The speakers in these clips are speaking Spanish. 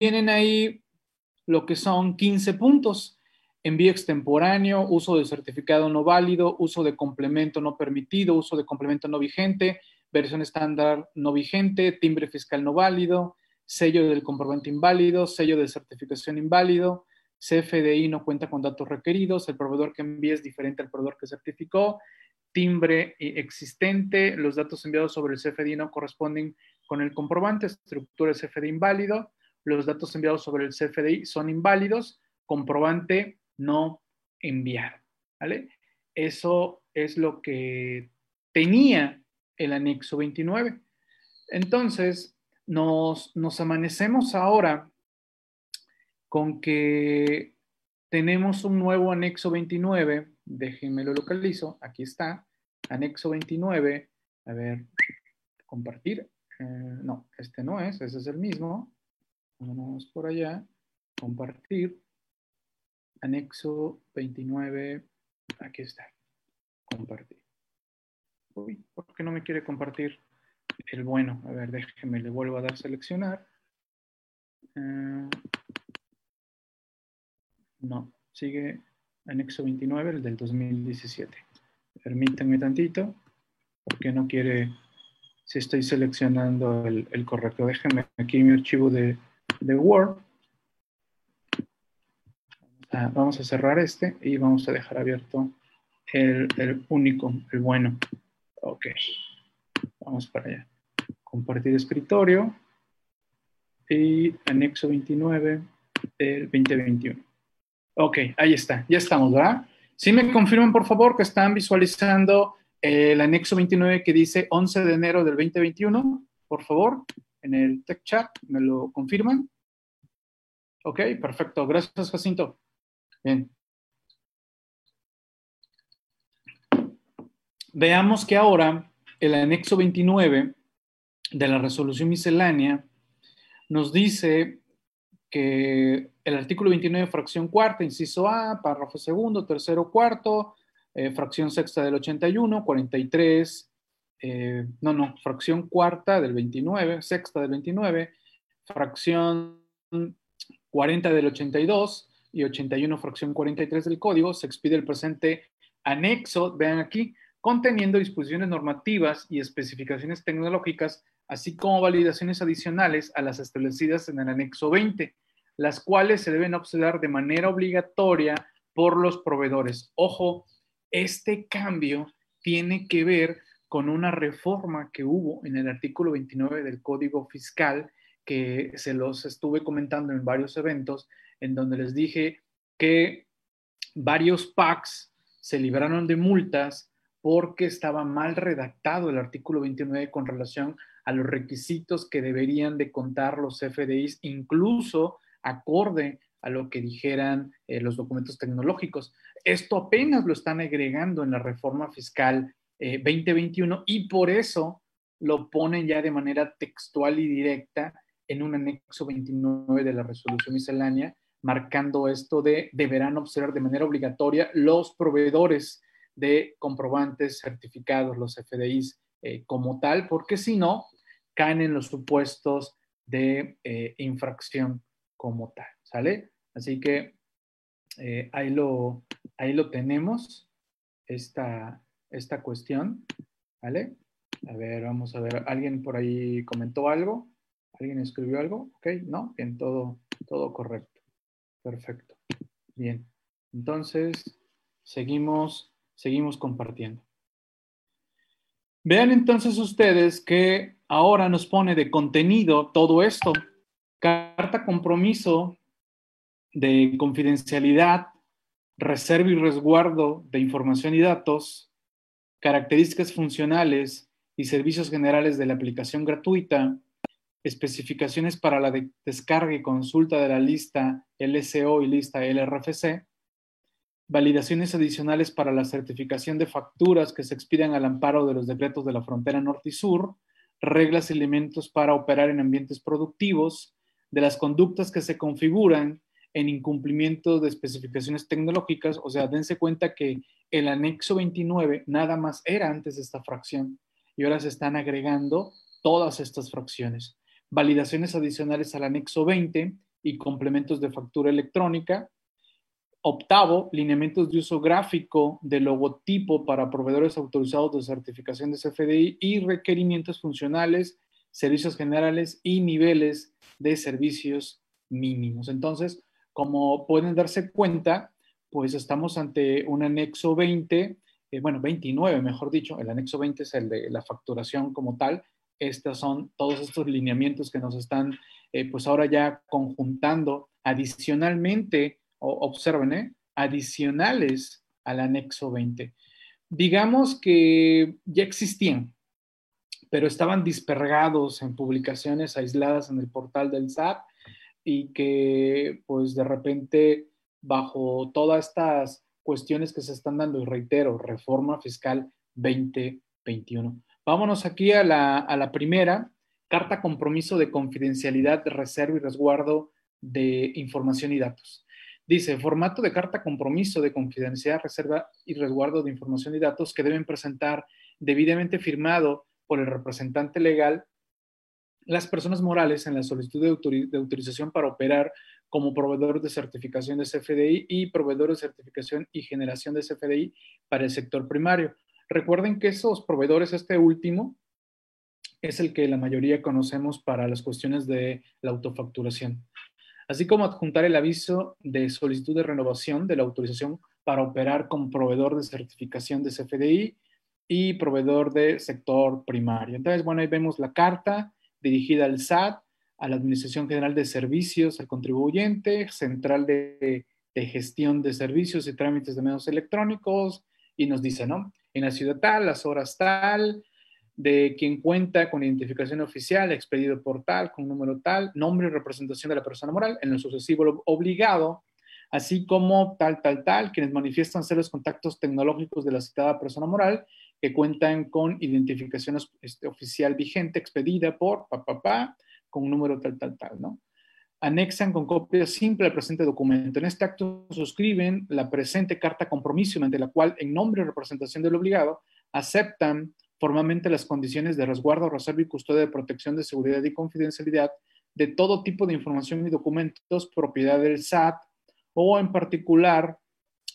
tienen ahí lo que son 15 puntos. Envío extemporáneo, uso de certificado no válido, uso de complemento no permitido, uso de complemento no vigente, versión estándar no vigente, timbre fiscal no válido, sello del comprobante inválido, sello de certificación inválido, CFDI no cuenta con datos requeridos, el proveedor que envía es diferente al proveedor que certificó, timbre existente, los datos enviados sobre el CFDI no corresponden con el comprobante, estructura CFDI inválido, los datos enviados sobre el CFDI son inválidos, comprobante no enviado. ¿vale? Eso es lo que tenía el anexo 29. Entonces, nos, amanecemos ahora con que tenemos un nuevo anexo 29, déjenme lo localizo, aquí está, anexo 29, a ver, compartir, eh, no, este no es, ese es el mismo, vamos por allá, compartir, anexo 29, aquí está, compartir. Uy, ¿por qué no me quiere compartir el bueno? A ver, déjeme, le vuelvo a dar seleccionar. Eh, no, sigue anexo 29, el del 2017. Permítanme tantito, porque no quiere, si estoy seleccionando el, correcto. Déjenme aquí mi archivo de, Word. Ah, vamos a cerrar este y vamos a dejar abierto el, único, el bueno. Ok, vamos para allá. Compartir escritorio y anexo 29 del 2021. Ok, ahí está, ya estamos, ¿verdad? Sí me confirman, por favor, que están visualizando el anexo 29 que dice 11 de enero del 2021, por favor, en el tech chat, ¿me lo confirman? Ok, perfecto. Gracias, Jacinto. Bien. Veamos que ahora el anexo 29 de la resolución miscelánea nos dice que el artículo 29, fracción cuarta, inciso A, párrafo segundo, tercero, cuarto, eh, fracción sexta del 81, 43, eh, no, no, fracción cuarta del 29, sexta del 29, fracción 40 del 82 y 81, fracción 43 del código, se expide el presente anexo, vean aquí, conteniendo disposiciones normativas y especificaciones tecnológicas, así como validaciones adicionales a las establecidas en el anexo 20 las cuales se deben observar de manera obligatoria por los proveedores. Ojo, este cambio tiene que ver con una reforma que hubo en el artículo 29 del Código Fiscal, que se los estuve comentando en varios eventos, en donde les dije que varios PACs se libraron de multas porque estaba mal redactado el artículo 29 con relación a los requisitos que deberían de contar los FDIs, incluso acorde a lo que dijeran eh, los documentos tecnológicos. Esto apenas lo están agregando en la reforma fiscal 2021 eh, y por eso lo ponen ya de manera textual y directa en un anexo 29 de la resolución miscelánea, marcando esto de deberán observar de manera obligatoria los proveedores de comprobantes certificados, los FDIs, eh, como tal, porque si no, caen en los supuestos de infracción como tal, ¿sale? Así que eh, ahí, lo, ahí lo tenemos, esta, esta cuestión, ¿vale? A ver, vamos a ver, ¿alguien por ahí comentó algo? ¿Alguien escribió algo? ¿Ok? ¿No? Bien, todo, todo correcto. Perfecto. Bien. Entonces, seguimos, seguimos compartiendo. Vean entonces ustedes que ahora nos pone de contenido todo esto, Carta compromiso de confidencialidad, reserva y resguardo de información y datos, características funcionales y servicios generales de la aplicación gratuita, especificaciones para la descarga y consulta de la lista LSO y lista LRFC, validaciones adicionales para la certificación de facturas que se expidan al amparo de los decretos de la frontera norte y sur, reglas y elementos para operar en ambientes productivos, de las conductas que se configuran en incumplimiento de especificaciones tecnológicas, o sea, dense cuenta que el anexo 29 nada más era antes de esta fracción y ahora se están agregando todas estas fracciones. Validaciones adicionales al anexo 20 y complementos de factura electrónica. Octavo, lineamientos de uso gráfico de logotipo para proveedores autorizados de certificación de CFDI y requerimientos funcionales, servicios generales y niveles de servicios mínimos. Entonces, como pueden darse cuenta, pues estamos ante un anexo 20, eh, bueno, 29, mejor dicho, el anexo 20 es el de la facturación como tal. Estos son todos estos lineamientos que nos están, eh, pues ahora ya conjuntando adicionalmente, observen, eh, adicionales al anexo 20. Digamos que ya existían, pero estaban dispergados en publicaciones aisladas en el portal del SAT y que pues de repente bajo todas estas cuestiones que se están dando, y reitero, reforma fiscal 2021. Vámonos aquí a la, primera, carta compromiso de confidencialidad, reserva y resguardo de información y datos. Dice, formato de carta compromiso de confidencialidad, reserva y resguardo de información y datos que deben presentar debidamente firmado por el representante legal las personas morales en la solicitud de, autorización para operar como proveedor de certificación de CFDI y proveedor de certificación y generación de CFDI para el sector primario. Recuerden que esos proveedores, este último, es el que la mayoría conocemos para las cuestiones de la autofacturación, así como adjuntar el aviso de solicitud de renovación de la autorización para operar como proveedor de certificación de CFDI y proveedor de sector primario. Entonces, bueno, ahí vemos la carta, dirigida al SAT, a la Administración General de Servicios, al contribuyente, Central de, Gestión de Servicios y Trámites de Medios Electrónicos, y nos dice, ¿no? En la ciudad tal, las horas tal, de quien cuenta con identificación oficial, expedido por tal, con número tal, nombre y representación de la persona moral, en lo sucesivo obligado, así como tal, tal, tal, quienes manifiestan ser los contactos tecnológicos de la citada persona moral que cuentan con identificación este, oficial vigente expedida por papá, con un número tal, tal, tal, ¿no? Anexan con copia simple al presente documento. En este acto suscriben la presente carta compromiso mediante la cual, en nombre y representación del obligado, aceptan formalmente las condiciones de resguardo, reserva y custodia de protección de seguridad y confidencialidad de todo tipo de información y documentos propiedad del SAT o en particular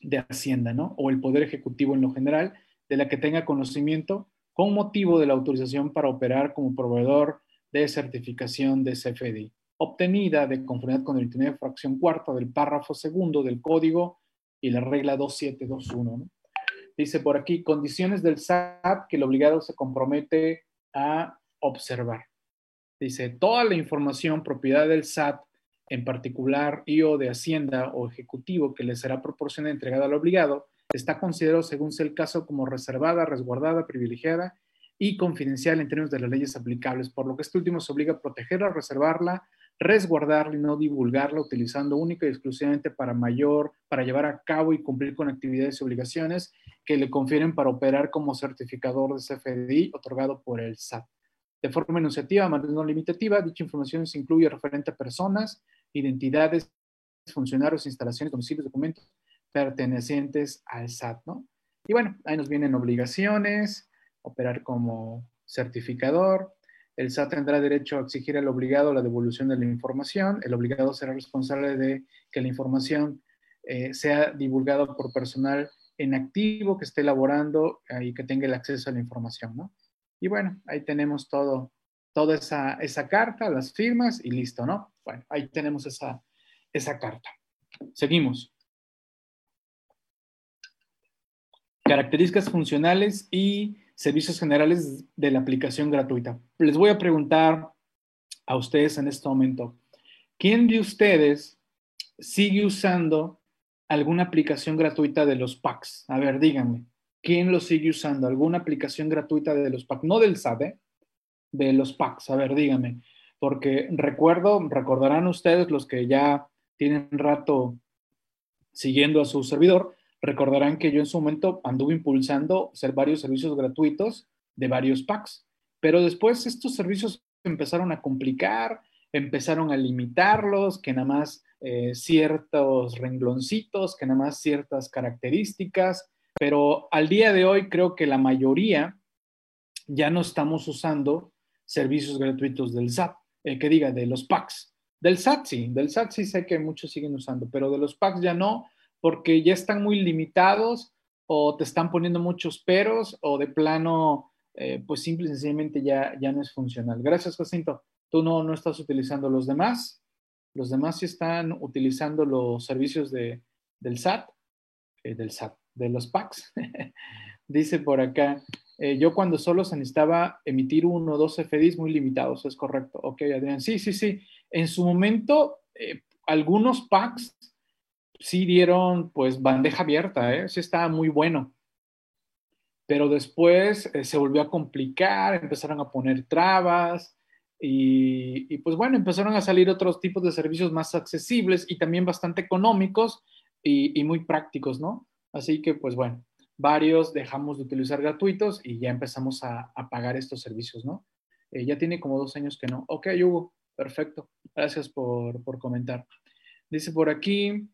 de Hacienda, ¿no? O el Poder Ejecutivo en lo general, de la que tenga conocimiento con motivo de la autorización para operar como proveedor de certificación de CFDI, obtenida de conformidad con el 29 fracción cuarta del párrafo segundo del código y la regla 2721. Dice por aquí, condiciones del SAT que el obligado se compromete a observar. Dice, toda la información propiedad del SAT, en particular y o de Hacienda o Ejecutivo que le será proporcionada entregada al obligado, está considerado, según sea el caso, como reservada, resguardada, privilegiada y confidencial en términos de las leyes aplicables, por lo que este último se obliga a protegerla, reservarla, resguardarla y no divulgarla, utilizando única y exclusivamente para mayor, para llevar a cabo y cumplir con actividades y obligaciones que le confieren para operar como certificador de CFDI otorgado por el SAT. De forma enunciativa, más no limitativa, dicha información se incluye referente a personas, identidades, funcionarios, instalaciones, domicilios, documentos, pertenecientes al SAT, ¿no? Y bueno, ahí nos vienen obligaciones, operar como certificador. El SAT tendrá derecho a exigir al obligado la devolución de la información. El obligado será responsable de que la información eh, sea divulgada por personal en activo que esté elaborando y que tenga el acceso a la información, ¿no? Y bueno, ahí tenemos todo, toda esa, carta, las firmas y listo, ¿no? Bueno, ahí tenemos esa carta. Seguimos. características funcionales y servicios generales de la aplicación gratuita. Les voy a preguntar a ustedes en este momento, ¿quién de ustedes sigue usando alguna aplicación gratuita de los PACs? A ver, díganme, ¿quién lo sigue usando? ¿Alguna aplicación gratuita de los PACs? No del SAT, ¿eh? de los PACs. A ver, díganme. Porque recuerdo, recordarán ustedes los que ya tienen rato siguiendo a su servidor, Recordarán que yo en su momento anduve impulsando ser varios servicios gratuitos de varios packs, pero después estos servicios empezaron a complicar, empezaron a limitarlos, que nada más eh, ciertos rengloncitos, que nada más ciertas características, pero al día de hoy creo que la mayoría ya no estamos usando servicios gratuitos del SAT, que diga, de los packs. Del SAT sí, del SAT sí sé que muchos siguen usando, pero de los packs ya no, porque ya están muy limitados o te están poniendo muchos peros o de plano, eh, pues simple y sencillamente ya, ya no es funcional. Gracias, Jacinto. Tú no, no estás utilizando los demás. Los demás sí están utilizando los servicios de, del SAT, eh, del SAT, de los packs. Dice por acá, eh, yo cuando solo se necesitaba emitir uno o dos FDIs muy limitados, es correcto. Ok, Adrián, sí, sí, sí. En su momento, algunos packs sí dieron pues bandeja abierta, ¿eh? sí estaba muy bueno. Pero después se volvió a complicar, empezaron a poner trabas y, pues bueno, empezaron a salir otros tipos de servicios más accesibles y también bastante económicos y, y muy prácticos, ¿no? Así que pues bueno, varios dejamos de utilizar gratuitos y ya empezamos a, pagar estos servicios, ¿no? Eh, ya tiene como dos años que no. Ok, Hugo, perfecto. Gracias por, comentar. Dice por aquí,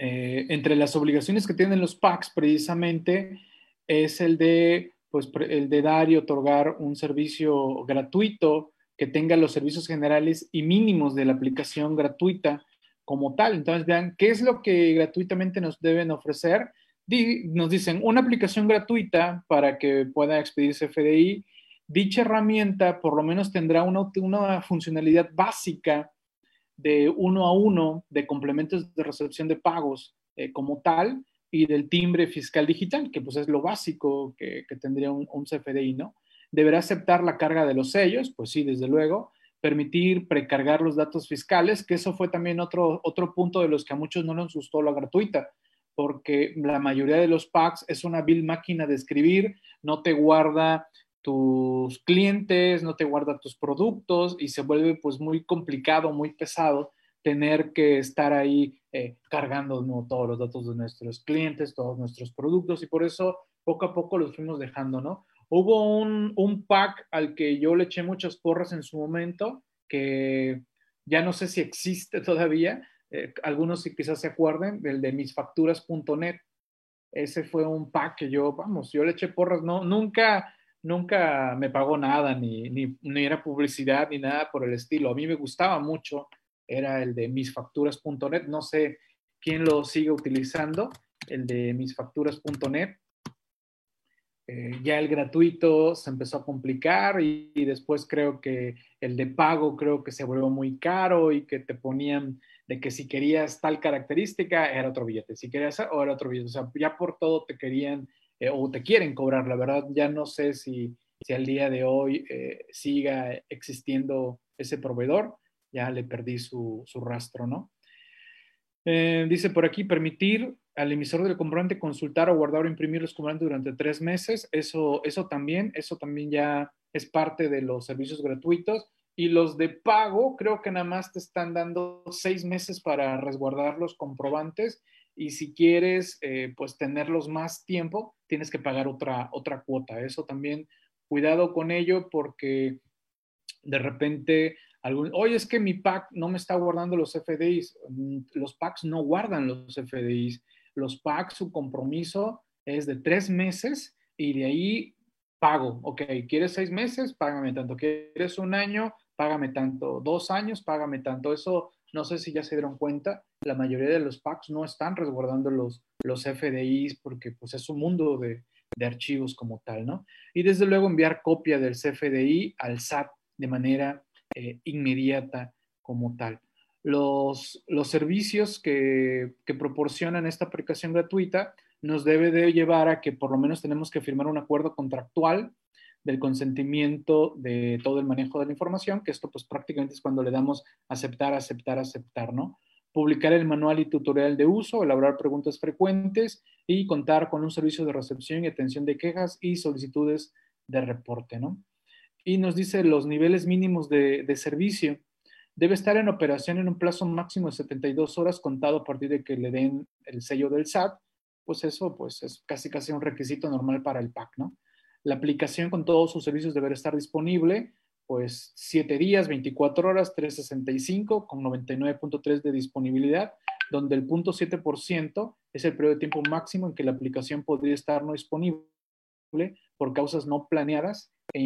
eh, entre las obligaciones que tienen los PACs precisamente es el de, pues, el de dar y otorgar un servicio gratuito que tenga los servicios generales y mínimos de la aplicación gratuita como tal. Entonces, vean, ¿qué es lo que gratuitamente nos deben ofrecer? nos dicen una aplicación gratuita para que pueda expedirse FDI. Dicha herramienta por lo menos tendrá una funcionalidad básica de uno a uno de complementos de recepción de pagos eh, como tal y del timbre fiscal digital, que pues es lo básico que, tendría un, un, CFDI, ¿no? Deberá aceptar la carga de los sellos, pues sí, desde luego, permitir precargar los datos fiscales, que eso fue también otro, otro punto de los que a muchos no nos gustó la gratuita, porque la mayoría de los packs es una vil máquina de escribir, no te guarda tus clientes, no te guarda tus productos y se vuelve pues muy complicado, muy pesado tener que estar ahí eh, cargando todos los datos de nuestros clientes, todos nuestros productos y por eso poco a poco los fuimos dejando, ¿no? Hubo un, un pack al que yo le eché muchas porras en su momento, que ya no sé si existe todavía, eh, algunos quizás se acuerden, del de misfacturas.net. Ese fue un pack que yo, vamos, yo le eché porras, no, nunca, nunca me pagó nada, ni, ni, ni era publicidad, ni nada por el estilo. A mí me gustaba mucho, era el de misfacturas.net. No sé quién lo sigue utilizando, el de misfacturas.net. Eh, ya el gratuito se empezó a complicar y, después creo que el de pago creo que se volvió muy caro y que te ponían de que si querías tal característica era otro billete, si querías era otro billete, o sea, ya por todo te querían eh, o te quieren cobrar, la verdad, ya no sé si, si al día de hoy eh, siga existiendo ese proveedor, ya le perdí su, su rastro, ¿no? Eh, dice por aquí, permitir al emisor del comprobante consultar o guardar o imprimir los comprobantes durante tres meses, eso, eso también, eso también ya es parte de los servicios gratuitos y los de pago creo que nada más te están dando seis meses para resguardar los comprobantes y si quieres eh, pues tenerlos más tiempo tienes que pagar otra, otra cuota. Eso también cuidado con ello porque de repente algún, oye es que mi pack no me está guardando los FDIs. Mm, los packs no guardan los FDIs. Los packs su compromiso es de tres meses y de ahí pago. Ok, ¿quieres seis meses? Págame tanto. ¿Quieres un año? págame tanto, dos años, págame tanto. Eso no sé si ya se dieron cuenta, la mayoría de los packs no están resguardando los, los FDIs porque pues es un mundo de, de archivos como tal, ¿no? Y desde luego enviar copia del CFDI al SAT de manera eh, inmediata como tal. Los, los servicios que, que, proporcionan esta aplicación gratuita nos debe de llevar a que por lo menos tenemos que firmar un acuerdo contractual del consentimiento de todo el manejo de la información, que esto pues prácticamente es cuando le damos aceptar, aceptar, aceptar, ¿no? Publicar el manual y tutorial de uso, elaborar preguntas frecuentes y contar con un servicio de recepción y atención de quejas y solicitudes de reporte, ¿no? Y nos dice los niveles mínimos de, servicio. Debe estar en operación en un plazo máximo de 72 horas contado a partir de que le den el sello del SAT, pues eso pues es casi casi un requisito normal para el PAC, ¿no? La aplicación con todos sus servicios deberá estar disponible pues 7 días, 24 horas, 365 con 99.3 de disponibilidad, donde el punto 7% es el periodo de tiempo máximo en que la aplicación podría estar no disponible por causas no planeadas